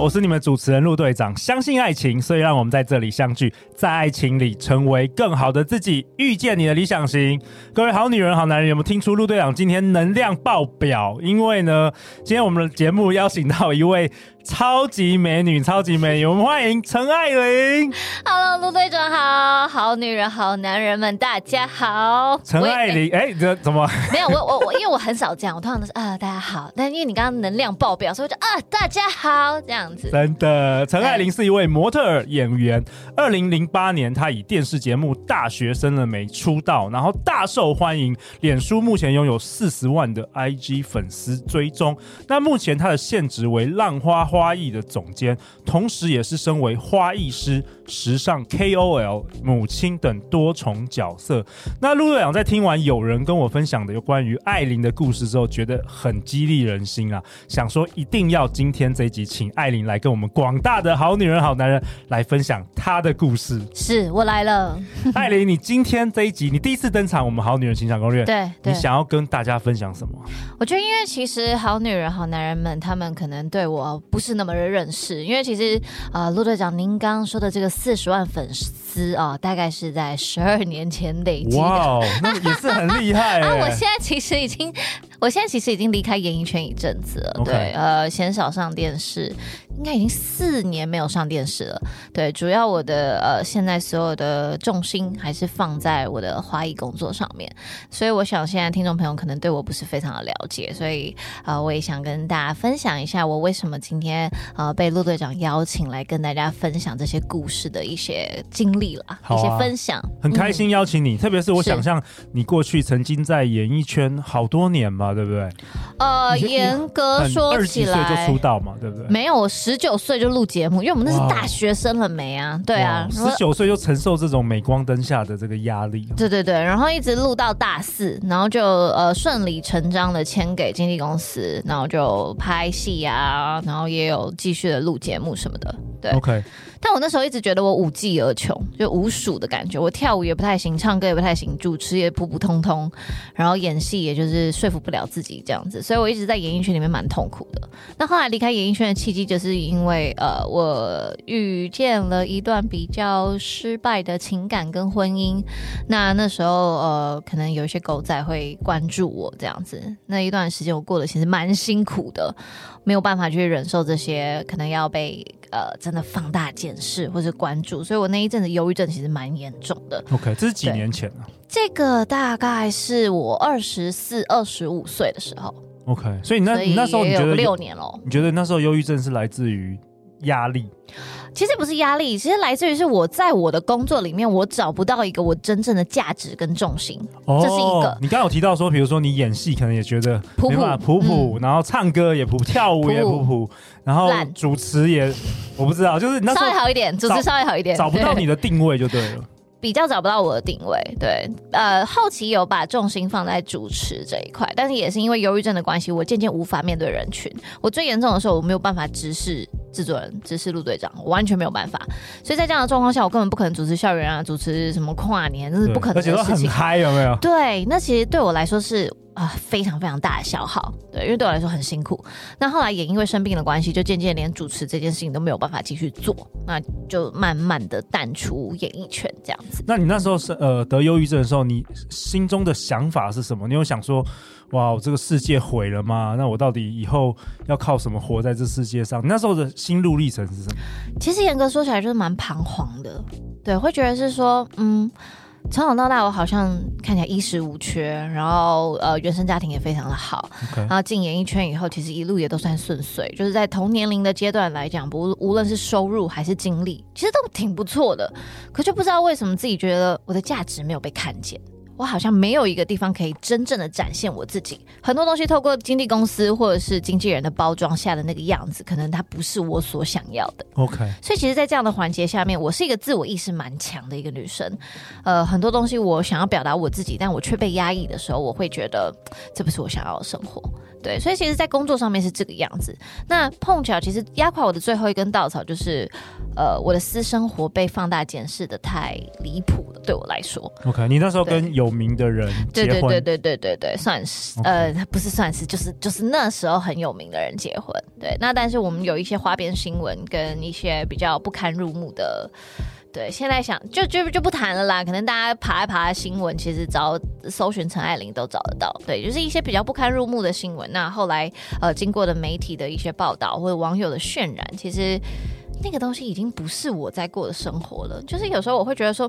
我是你们主持人陆队长。相信爱情，所以让我们在这里相聚，在爱情里成为更好的自己，遇见你的理想型。各位好女人、好男人，有没有听出陆队长今天能量爆表？因为呢，今天我们的节目邀请到一位。超级美女，超级美女，我们欢迎陈爱玲。Hello，陆队长好，好女人，好男人们，大家好。陈爱玲，哎，这怎么？没有，我我我，因为我很少这样，我通常都是啊，大家好。但因为你刚刚能量爆表，所以我就啊，大家好这样子。真的，陈爱玲是一位模特儿演员。二零零八年，她以电视节目《大学生了没》出道，然后大受欢迎。脸书目前拥有四十万的 IG 粉丝追踪。那目前她的现职为浪花。花艺的总监，同时也是身为花艺师、时尚 KOL、母亲等多重角色。那陆队长在听完有人跟我分享的有关于艾琳的故事之后，觉得很激励人心啊，想说一定要今天这一集请艾琳来跟我们广大的好女人、好男人来分享她的故事。是我来了，艾琳，你今天这一集你第一次登场，我们好女人情场攻略，对，对，你想要跟大家分享什么？我觉得，因为其实好女人、好男人们，他们可能对我不。不是那么的认识，因为其实啊，陆、呃、队长，您刚刚说的这个四十万粉丝啊、呃，大概是在十二年前累积的，哇，那也是很厉害 啊！我现在其实已经，我现在其实已经离开演艺圈一阵子了，Okay. 对，呃，鲜少上电视。应该已经四年没有上电视了。对，主要我的呃，现在所有的重心还是放在我的花艺工作上面。所以我想，现在听众朋友可能对我不是非常的了解，所以呃，我也想跟大家分享一下我为什么今天呃被陆队长邀请来跟大家分享这些故事的一些经历了，啊、一些分享。很开心邀请你，嗯、特别是我想象你过去曾经在演艺圈好多年嘛，对不对？呃，严格说起来，就出道嘛，对不对？没有。十九岁就录节目，因为我们那是大学生了没啊？对啊，十九岁就承受这种镁光灯下的这个压力。对对对，然后一直录到大四，然后就呃顺理成章的签给经纪公司，然后就拍戏啊，然后也有继续的录节目什么的。对，OK。但我那时候一直觉得我无技而穷，就无属的感觉。我跳舞也不太行，唱歌也不太行，主持也普普通通，然后演戏也就是说服不了自己这样子，所以我一直在演艺圈里面蛮痛苦的。那后来离开演艺圈的契机，就是因为呃，我遇见了一段比较失败的情感跟婚姻。那那时候呃，可能有一些狗仔会关注我这样子。那一段时间我过得其实蛮辛苦的，没有办法去忍受这些，可能要被。呃，真的放大检视或者关注，所以我那一阵子忧郁症其实蛮严重的。OK，这是几年前啊？这个大概是我二十四、二十五岁的时候。OK，所以你那你那时候你觉得六年了？你觉得那时候忧郁症是来自于压力？其实不是压力，其实来自于是我在我的工作里面，我找不到一个我真正的价值跟重心。哦，这是一个。你刚刚有提到说，比如说你演戏可能也觉得普普普普，然后唱歌也普，跳舞也普普，然后主持也我不知道，就是那稍微好一点，主持稍微好一点，找不到你的定位就对了。比较找不到我的定位，对，呃，后期有把重心放在主持这一块，但是也是因为忧郁症的关系，我渐渐无法面对人群。我最严重的时候，我没有办法直视制作人，只是陆队长，我完全没有办法。所以在这样的状况下，我根本不可能主持校园啊，主持什么跨年，那是不可能的事情。而且都很嗨，有没有？对，那其实对我来说是。啊，非常非常大的消耗，对，因为对我来说很辛苦。那后来也因为生病的关系，就渐渐连主持这件事情都没有办法继续做，那就慢慢的淡出演艺圈这样子。那你那时候是呃得忧郁症的时候，你心中的想法是什么？你有想说，哇，我这个世界毁了吗？那我到底以后要靠什么活在这世界上？那时候的心路历程是什么？其实严格说起来，就是蛮彷徨的，对，会觉得是说，嗯。从小到大，我好像看起来衣食无缺，然后呃，原生家庭也非常的好.然后进演艺圈以后，其实一路也都算顺遂，就是在同年龄的阶段来讲，不无论是收入还是经历，其实都挺不错的。可就不知道为什么自己觉得我的价值没有被看见。我好像没有一个地方可以真正的展现我自己。很多东西透过经纪公司或者是经纪人的包装下的那个样子，可能它不是我所想要的。OK，所以其实，在这样的环节下面，我是一个自我意识蛮强的一个女生。呃，很多东西我想要表达我自己，但我却被压抑的时候，我会觉得这不是我想要的生活。对，所以其实，在工作上面是这个样子。那碰巧，其实压垮我的最后一根稻草就是，呃，我的私生活被放大检视的太离谱了，对我来说。OK，你那时候跟有名的人结婚？对对对对对对对，算是.呃，不是算是，就是就是那时候很有名的人结婚。对，那但是我们有一些花边新闻跟一些比较不堪入目的。对，现在想就就就不谈了啦。可能大家爬一爬新闻，其实找搜寻陈爱玲都找得到。对，就是一些比较不堪入目的新闻。那后来呃，经过的媒体的一些报道或者网友的渲染，其实那个东西已经不是我在过的生活了。就是有时候我会觉得说。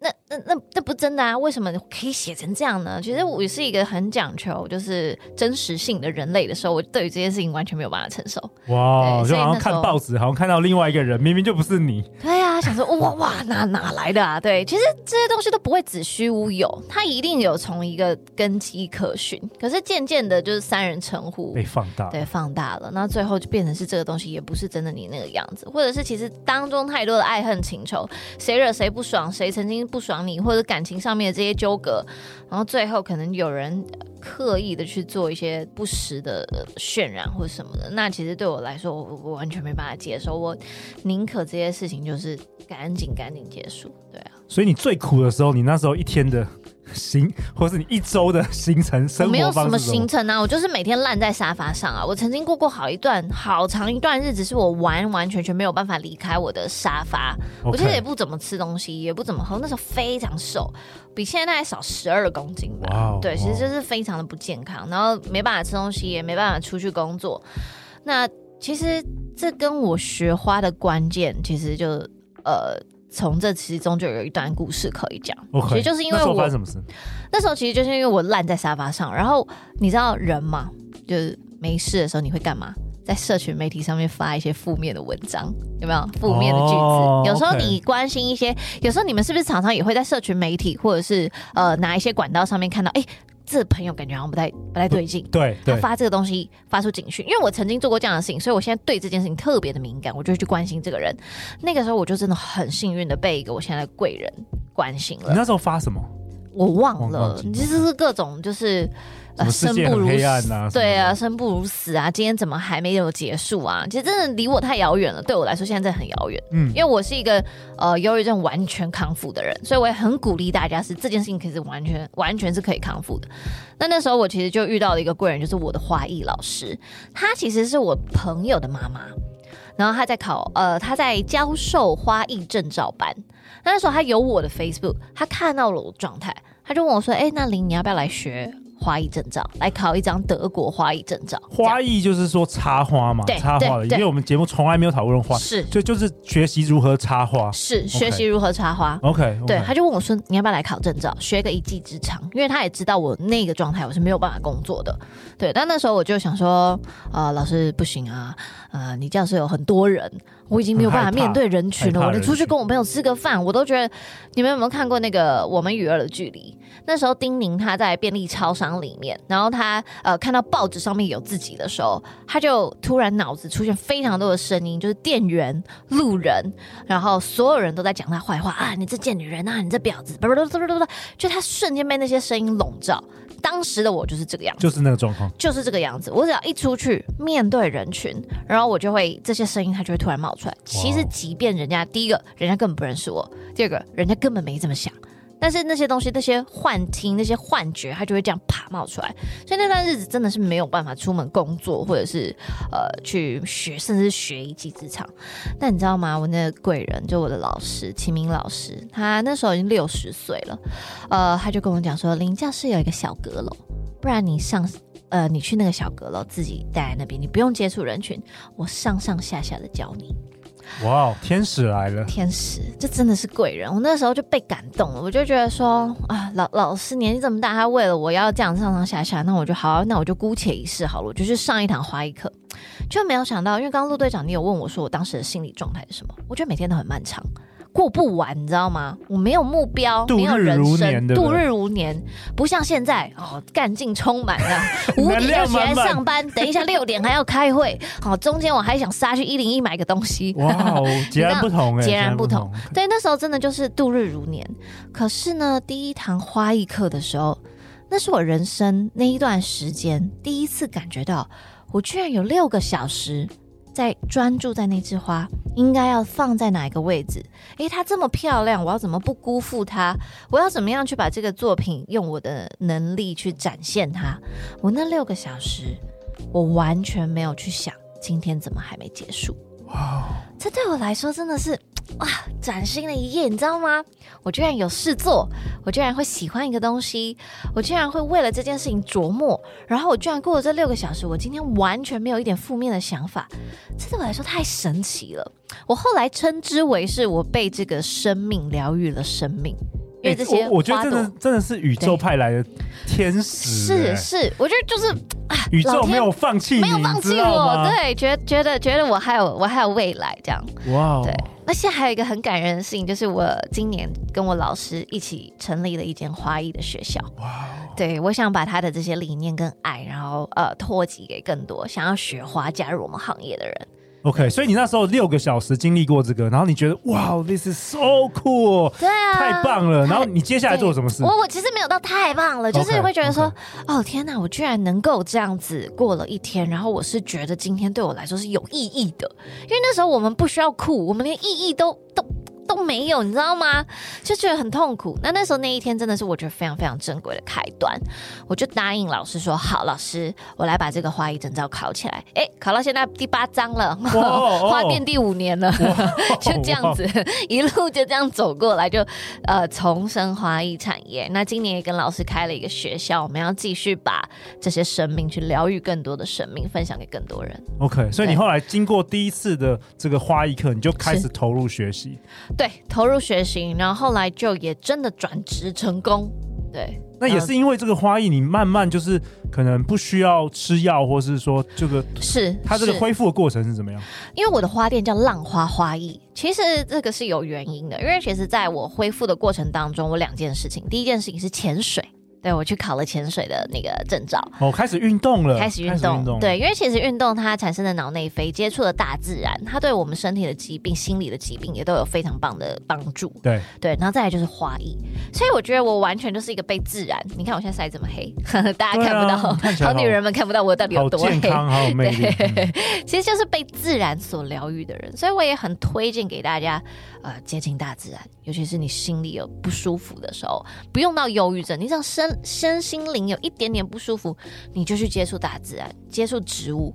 那那那那不真的啊？为什么可以写成这样呢？其实我是一个很讲求就是真实性的人类的时候，我对于这件事情完全没有办法承受。哇，就好像看报纸，好像看到另外一个人，明明就不是你。对啊，想说哇哇哪哪来的啊？对，其实这些东西都不会子虚乌有，它一定有从一个根基可循。可是渐渐的，就是三人称呼被放大，对，放大了，那最后就变成是这个东西也不是真的你那个样子，或者是其实当中太多的爱恨情仇，谁惹谁不爽，谁曾经。不爽你，或者感情上面的这些纠葛，然后最后可能有人刻意的去做一些不实的渲染或什么的，那其实对我来说，我我完全没办法接受。我宁可这些事情就是赶紧赶紧结束。对啊，所以你最苦的时候，你那时候一天的。行，或是你一周的行程生活方式，我没有什么行程啊，我就是每天烂在沙发上啊。我曾经过过好一段好长一段日子，是我完完全全没有办法离开我的沙发。Okay. 我其实也不怎么吃东西，也不怎么喝，那时候非常瘦，比现在大概少十二公斤吧。Wow, 对，其实就是非常的不健康，然后没办法吃东西，也没办法出去工作。那其实这跟我学花的关键，其实就呃。从这其中就有一段故事可以讲其实就是因为我那时，那时候其实就是因为我烂在沙发上，然后你知道人嘛，就是没事的时候你会干嘛？在社群媒体上面发一些负面的文章，有没有负面的句子？Oh. 有时候你关心一些，有时候你们是不是常常也会在社群媒体或者是呃哪一些管道上面看到，哎？这朋友感觉好像不太不太对劲，对，他发这个东西发出警讯，因为我曾经做过这样的事情，所以我现在对这件事情特别的敏感，我就会去关心这个人。那个时候我就真的很幸运的被一个我现在的贵人关心了。你那时候发什么？我忘了，其实是各种就是。呃，生不如死，啊、对啊，生不如死啊！今天怎么还没有结束啊？其实真的离我太遥远了，对我来说现在真的很遥远。嗯，因为我是一个呃忧郁症完全康复的人，所以我也很鼓励大家是这件事情可以是完全完全是可以康复的。那那时候我其实就遇到了一个贵人，就是我的花艺老师，他其实是我朋友的妈妈，然后他在考呃他在教授花艺证照班。那，那时候他有我的 Facebook，他看到了我的状态，他就问我说：“哎，那林你要不要来学？”花艺证照，来考一张德国花艺证照。花艺就是说插花嘛，插花的。因为我们节目从来没有讨论花，是，所以就是学习如何插花，是学习如何插花。OK，对，他就问我说：“你要不要来考证照，学个一技之长？”因为他也知道我那个状态，我是没有办法工作的。对，但那时候我就想说：“呃，老师不行啊，呃，你教室有很多人。”我已经没有办法面对人群了。我连出去跟我朋友吃个饭，我都觉得。你们有没有看过那个《我们与恶的距离》？那时候丁宁他在便利超商里面，然后他呃看到报纸上面有自己的时候，他就突然脑子出现非常多的声音，就是店员、路人，然后所有人都在讲他坏话啊！你这贱女人啊！你这婊子！不不不不不不，就他瞬间被那些声音笼罩。当时的我就是这个样子，就是那个状况，就是这个样子。我只要一出去面对人群，然后我就会这些声音，它就会突然冒出来。其实，即便人家第一个，人家根本不认识我；第二个，人家根本没这么想。但是那些东西，那些幻听、那些幻觉，它就会这样啪冒出来。所以那段日子真的是没有办法出门工作，或者是呃去学，甚至是学一技之长。但你知道吗？我那个贵人，就我的老师秦明老师，他那时候已经六十岁了。呃，他就跟我讲说，林教室有一个小阁楼，不然你上呃你去那个小阁楼自己待在那边，你不用接触人群，我上上下下的教你。哇，天使来了！天使，这真的是贵人。我那时候就被感动了，我就觉得说啊，老老师年纪这么大，他为了我要这样上上下下，那我就好，那我就姑且一试好了，我就去上一堂花艺课。就没有想到，因为刚刚陆队长你有问我说我当时的心理状态是什么？我觉得每天都很漫长。过不完，你知道吗？我没有目标，没有人生，度日如年，不像现在哦，干劲充满了，五点就起来上班，等一下 六点还要开会，好，中间我还想杀去一零一买个东西，哇，截然不同，截然不同。对，那时候真的就是度日如年。可是呢，第一堂花艺课的时候，那是我人生那一段时间第一次感觉到，我居然有六个小时。在专注在那枝花，应该要放在哪一个位置？诶，它这么漂亮，我要怎么不辜负它？我要怎么样去把这个作品用我的能力去展现它？我那六个小时，我完全没有去想今天怎么还没结束。哇，这对我来说真的是。哇，崭新的一夜，你知道吗？我居然有事做，我居然会喜欢一个东西，我居然会为了这件事情琢磨，然后我居然过了这六个小时，我今天完全没有一点负面的想法，这对我来说太神奇了。我后来称之为是我被这个生命疗愈了生命。因为这些、欸，我觉得真的真的是宇宙派来的天使、欸。是是，我觉得就是啊，宇宙没有放弃，没有放弃我，对，觉得觉得觉得我还有我还有未来这样。哇、wow，对。那现在还有一个很感人的事情，就是我今年跟我老师一起成立了一间花艺的学校。哇、wow，对，我想把他的这些理念跟爱，然后呃，托给给更多想要学花、加入我们行业的人。OK，所以你那时候六个小时经历过这个，然后你觉得哇，this is so cool，对啊，太棒了。然后你接下来做什么事？我我其实没有到太棒了，就是会觉得说，okay, okay. 哦天哪，我居然能够这样子过了一天，然后我是觉得今天对我来说是有意义的，因为那时候我们不需要酷，我们连意义都都。都没有，你知道吗？就觉得很痛苦。那那时候那一天真的是我觉得非常非常珍贵的开端。我就答应老师说：“好，老师，我来把这个花艺证照考起来。”哎，考到现在第八章了，花店第五年了，就这样子一路就这样走过来，就呃重生花艺产业。那今年也跟老师开了一个学校，我们要继续把这些生命去疗愈更多的生命，分享给更多人。OK，所以你后来经过第一次的这个花艺课，你就开始投入学习。对，投入学习，然后后来就也真的转职成功。对，那也是因为这个花艺，你慢慢就是可能不需要吃药，或是说这个是它这个恢复的过程是怎么样？因为我的花店叫浪花花艺，其实这个是有原因的。因为其实在我恢复的过程当中，我两件事情，第一件事情是潜水。对，我去考了潜水的那个证照，哦，开始运动了，开始运动，动，对，因为其实运动它产生的脑内啡，接触了大自然，它对我们身体的疾病、心理的疾病也都有非常棒的帮助。对对，然后再来就是花艺，所以我觉得我完全就是一个被自然。你看我现在晒这么黑，呵呵大家看不到，啊、好，好女人们看不到我到底有多黑，健康，好有魅力。对，其实就是被自然所疗愈的人，所以我也很推荐给大家。呃，接近大自然，尤其是你心里有不舒服的时候，不用到忧郁症，你只要身身心灵有一点点不舒服，你就去接触大自然，接触植物，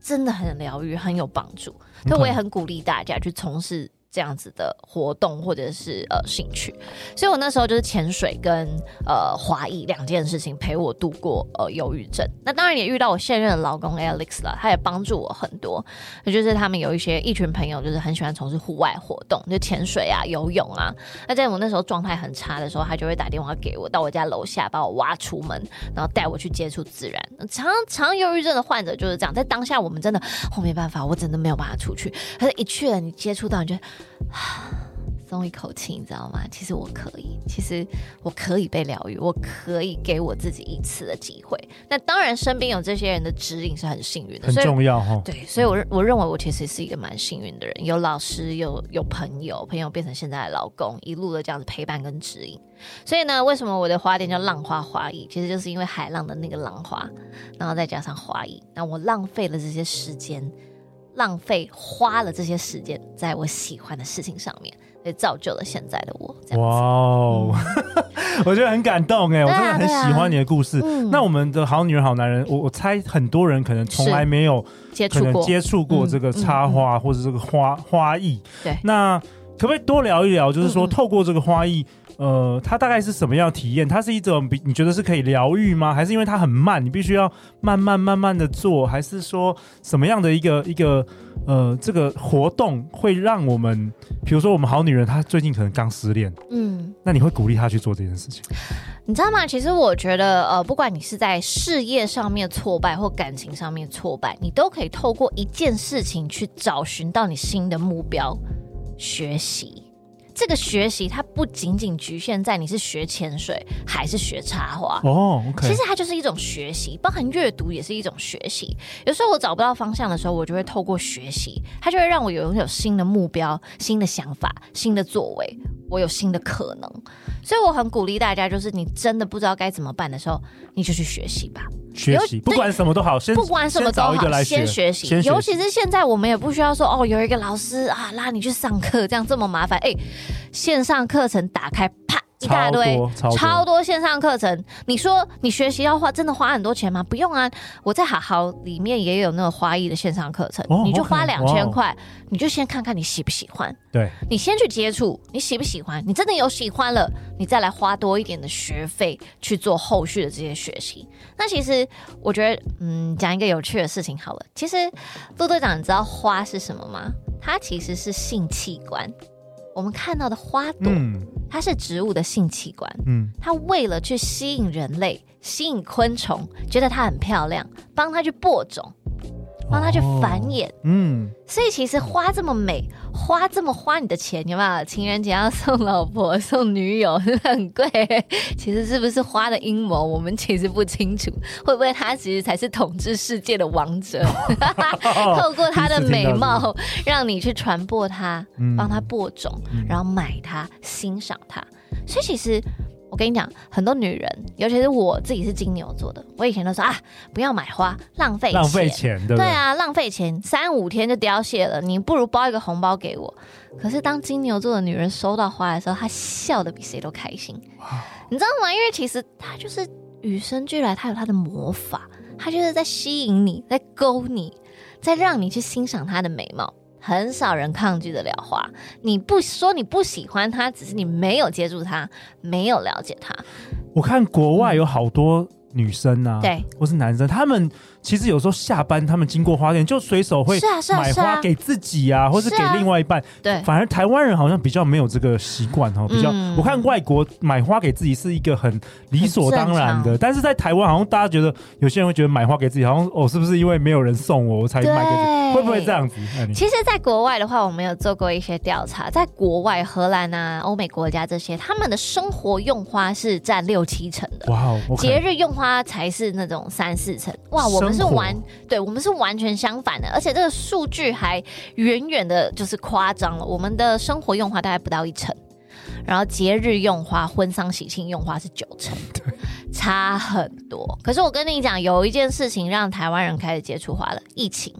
真的很疗愈，很有帮助。所以我也很鼓励大家去从事。这样子的活动或者是呃兴趣，所以我那时候就是潜水跟呃花艺两件事情陪我度过呃忧郁症。那当然也遇到我现任的老公 Alex 了，他也帮助我很多。那就是他们有一些一群朋友，就是很喜欢从事户外活动，就潜水啊、游泳啊。那在我那时候状态很差的时候，他就会打电话给我，到我家楼下把我挖出门，然后带我去接触自然。常常忧郁症的患者就是这样，在当下我们真的我没办法，我真的没有办法出去。可是一去了，你接触到，你就。松一口气，你知道吗？其实我可以，其实我可以被疗愈，我可以给我自己一次的机会。那当然，身边有这些人的指引是很幸运的，很重要哈。对，所以我我认为我其实是一个蛮幸运的人，有老师，有有朋友，朋友变成现在的老公，一路的这样子陪伴跟指引。所以呢，为什么我的花店叫浪花花艺？其实就是因为海浪的那个浪花，然后再加上花艺，那我浪费了这些时间。浪费花了这些时间在我喜欢的事情上面，也造就了现在的我。哇哦，嗯、我觉得很感动哎、啊，我真的很喜欢你的故事。啊啊、那我们的好女人好男人，我我猜很多人可能从来没有接触过接触过这个插花或者这个花花艺。对，那可不可以多聊一聊？就是说，透过这个花艺。呃，它大概是什么样的体验？它是一种比你觉得是可以疗愈吗？还是因为它很慢，你必须要慢慢慢慢的做？还是说什么样的一个一个呃，这个活动会让我们，比如说我们好女人，她最近可能刚失恋，嗯，那你会鼓励她去做这件事情？你知道吗？其实我觉得，呃，不管你是在事业上面挫败或感情上面挫败，你都可以透过一件事情去找寻到你新的目标，学习。这个学习它不仅仅局限在你是学潜水还是学插画哦，okay、其实它就是一种学习，包含阅读也是一种学习。有时候我找不到方向的时候，我就会透过学习，它就会让我有拥有新的目标、新的想法、新的作为，我有新的可能。所以我很鼓励大家，就是你真的不知道该怎么办的时候，你就去学习吧。学习不管什么都好，先不管什么都好，先，先学习。尤其是现在，我们也不需要说哦，有一个老师啊拉你去上课，这样这么麻烦。哎，线上课程打开，啪。一大堆超多，线上课程，你说你学习要花真的花很多钱吗？不用啊，我在好好里面也有那个花艺的线上课程，哦、你就花两千块，你就先看看你喜不喜欢。对，你先去接触，你喜不喜欢？你真的有喜欢了，你再来花多一点的学费去做后续的这些学习。那其实我觉得，嗯，讲一个有趣的事情好了。其实陆队长，你知道花是什么吗？它其实是性器官。我们看到的花朵，嗯、它是植物的性器官。嗯，它为了去吸引人类、吸引昆虫，觉得它很漂亮，帮它去播种。帮他去繁衍，哦，嗯，所以其实花这么美，花这么花你的钱，有没有？情人节要送老婆、送女友，是不是很贵？其实是不是花的阴谋？我们其实不清楚，会不会他其实才是统治世界的王者？透过他的美貌，让你去传播它，帮他播种，然后买它，欣赏它。所以其实。我跟你讲，很多女人，尤其是我自己是金牛座的，我以前都说啊，不要买花，浪费，浪费钱，对？对啊，浪费钱，三五天就凋谢了，你不如包一个红包给我。可是当金牛座的女人收到花的时候，她笑得比谁都开心，你知道吗？因为其实她就是与生俱来，她有她的魔法，她就是在吸引你，在勾你，在让你去欣赏她的美貌。很少人抗拒得了花，你不说你不喜欢它，只是你没有接触它，没有了解它。我看国外有好多女生啊，对，或是男生，他们。其实有时候下班，他们经过花店就随手会买花给自己啊，或是给另外一半。对，反而台湾人好像比较没有这个习惯哦，比较我看外国买花给自己是一个很理所当然的，但是在台湾好像大家觉得有些人会觉得买花给自己好像哦，是不是因为没有人送我我才买给自己？会不会这样子？其实，在国外的话，我们有做过一些调查，在国外荷兰啊、欧美国家这些，他们的生活用花是占六七成的，哇，节日用花才是那种三四成，哇，我们。是完，对，我们是完全相反的，而且这个数据还远远的就是夸张了。我们的生活用花大概不到一成，然后节日用花、婚丧喜庆用花是九成，对，差很多。可是我跟你讲，有一件事情让台湾人开始接触花了，疫情。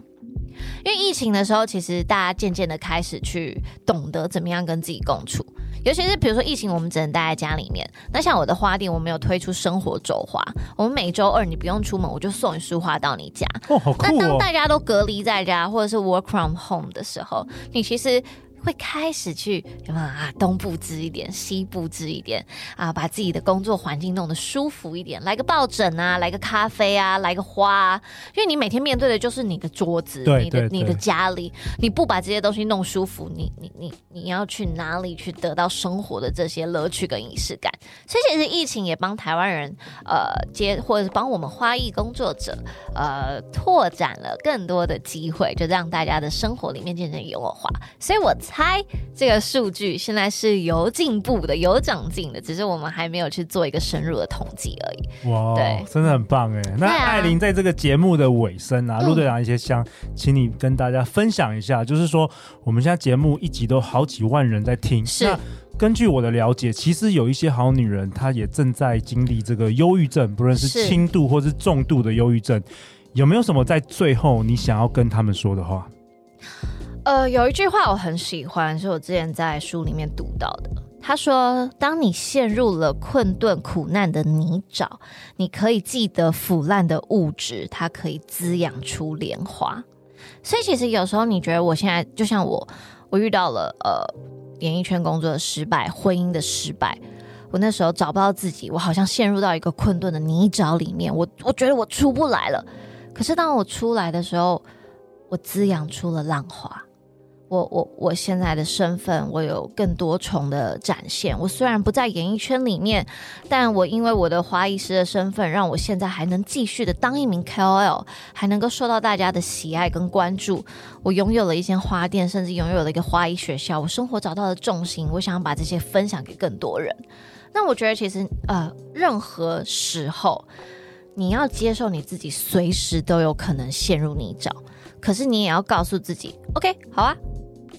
因为疫情的时候，其实大家渐渐的开始去懂得怎么样跟自己共处。尤其是比如说疫情，我们只能待在家里面。那像我的花店，我们有推出生活周花，我们每周二你不用出门，我就送一束花到你家。哦，好酷哦。那当大家都隔离在家，或者是 work from home 的时候，你其实。会开始去什么啊？东布置一点，西布置一点啊，把自己的工作环境弄得舒服一点，来个抱枕啊，来个咖啡啊，来个花啊。因为你每天面对的就是你的桌子，对你的你的家里，你不把这些东西弄舒服，你你你你要去哪里去得到生活的这些乐趣跟仪式感？所以其实疫情也帮台湾人呃接，或者是帮我们花艺工作者呃拓展了更多的机会，就让大家的生活里面渐渐有我花。所以我。猜这个数据现在是有进步的，有长进的，只是我们还没有去做一个深入的统计而已。哇，对，真的很棒哎！那艾琳在这个节目的尾声啊，陆队长一些想请你跟大家分享一下，嗯、就是说我们现在节目一集都好几万人在听，是。那根据我的了解，其实有一些好女人，她也正在经历这个忧郁症，不论是轻度或是重度的忧郁症，有没有什么在最后你想要跟他们说的话？呃，有一句话我很喜欢，是我之前在书里面读到的。他说：“当你陷入了困顿苦难的泥沼，你可以记得腐烂的物质，它可以滋养出莲花。”所以，其实有时候你觉得我现在就像我，我遇到了呃演艺圈工作的失败、婚姻的失败，我那时候找不到自己，我好像陷入到一个困顿的泥沼里面，我我觉得我出不来了。可是当我出来的时候，我滋养出了浪花。我我我现在的身份，我有更多重的展现。我虽然不在演艺圈里面，但我因为我的花艺师的身份，让我现在还能继续的当一名 KOL，还能够受到大家的喜爱跟关注。我拥有了一间花店，甚至拥有了一个花艺学校。我生活找到了重心，我想要把这些分享给更多人。那我觉得，其实呃，任何时候你要接受你自己，随时都有可能陷入泥沼。可是你也要告诉自己，OK，好啊。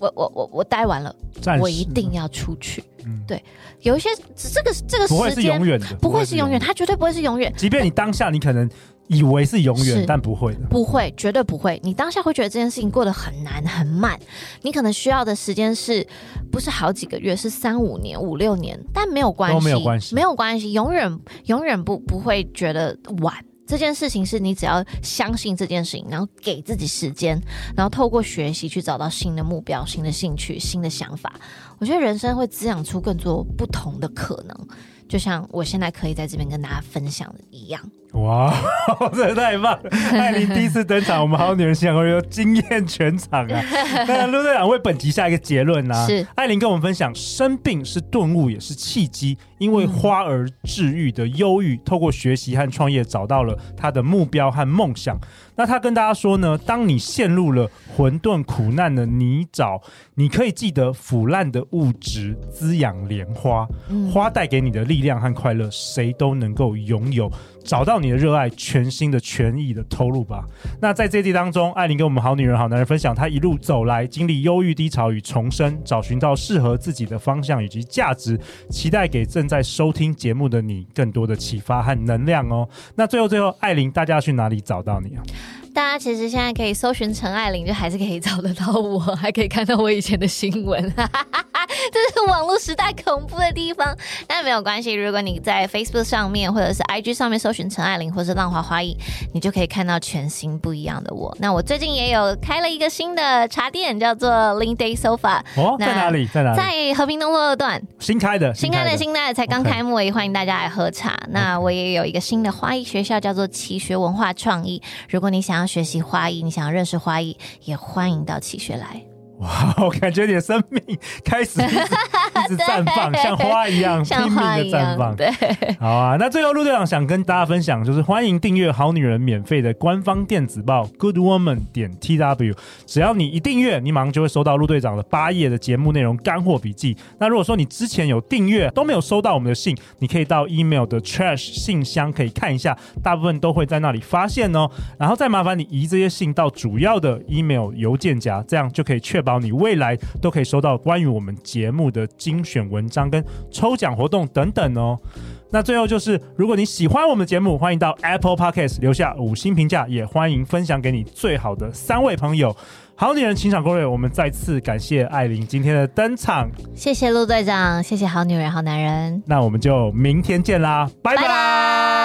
我我我我待完了，我一定要出去。嗯，对，有一些这个这个时间不会是永远的，不会是永远，它绝对不会是永远。即便你当下你可能以为是永远，但不会的，不会，绝对不会。你当下会觉得这件事情过得很难很慢，你可能需要的时间是不是好几个月，是三五年、五六年，但没有关系，都没有关系，没有关系，永远永远不不会觉得晚。这件事情是你只要相信这件事情，然后给自己时间，然后透过学习去找到新的目标、新的兴趣、新的想法。我觉得人生会滋养出更多不同的可能，就像我现在可以在这边跟大家分享的一样。哇，真的太棒了！艾琳第一次登场，我们好女人现场又惊艳全场啊！那陆队长为本集下一个结论呢、啊？是艾琳跟我们分享，生病是顿悟，也是契机。因为花而治愈的忧郁，透过学习和创业，找到了他的目标和梦想。那他跟大家说呢，当你陷入了混沌苦难的泥沼，你可以记得腐烂的物质滋养莲花，花带给你的力量和快乐，谁都能够拥有。找到你的热爱，全心的、全意的投入吧。那在这集当中，艾琳跟我们好女人、好男人分享她一路走来，经历忧郁低潮与重生，找寻到适合自己的方向以及价值，期待给正在收听节目的你更多的启发和能量哦。那最后，最后，艾琳，大家要去哪里找到你啊？大家其实现在可以搜寻陈爱玲，就还是可以找得到我，还可以看到我以前的新闻。这是网络时代恐怖的地方，但没有关系。如果你在 Facebook 上面或者是 IG 上面搜寻陈爱玲，或是浪花花艺，你就可以看到全新不一样的我。那我最近也有开了一个新的茶店，叫做 Lean Day Sofa。哦，在哪里？在哪里？在和平东路二段。新开的，新开的，新开的，才刚开幕，也欢迎大家来喝茶。那我也有一个新的花艺学校，叫做奇学文化创意。如果你想要学习花艺，你想要认识花艺，也欢迎到奇学来。哇，我感觉你的生命开始一直，一直绽放，像花一样 拼命的绽放。对，好啊。那最后陆队长想跟大家分享，就是欢迎订阅《好女人》免费的官方电子报 Good Woman 点 T W。只要你一订阅，你马上就会收到陆队长的八页的节目内容干货笔记。那如果说你之前有订阅都没有收到我们的信，你可以到 email 的 trash 信箱可以看一下，大部分都会在那里发现哦。然后再麻烦你移这些信到主要的 email 邮件夹，这样就可以确保。你未来都可以收到关于我们节目的精选文章跟抽奖活动等等哦。那最后就是，如果你喜欢我们的节目，欢迎到 Apple Podcast 留下五星评价，也欢迎分享给你最好的三位朋友。好女人情场攻略，我们再次感谢艾琳今天的登场。谢谢陆队长，谢谢好女人好男人。那我们就明天见啦，拜拜。拜拜。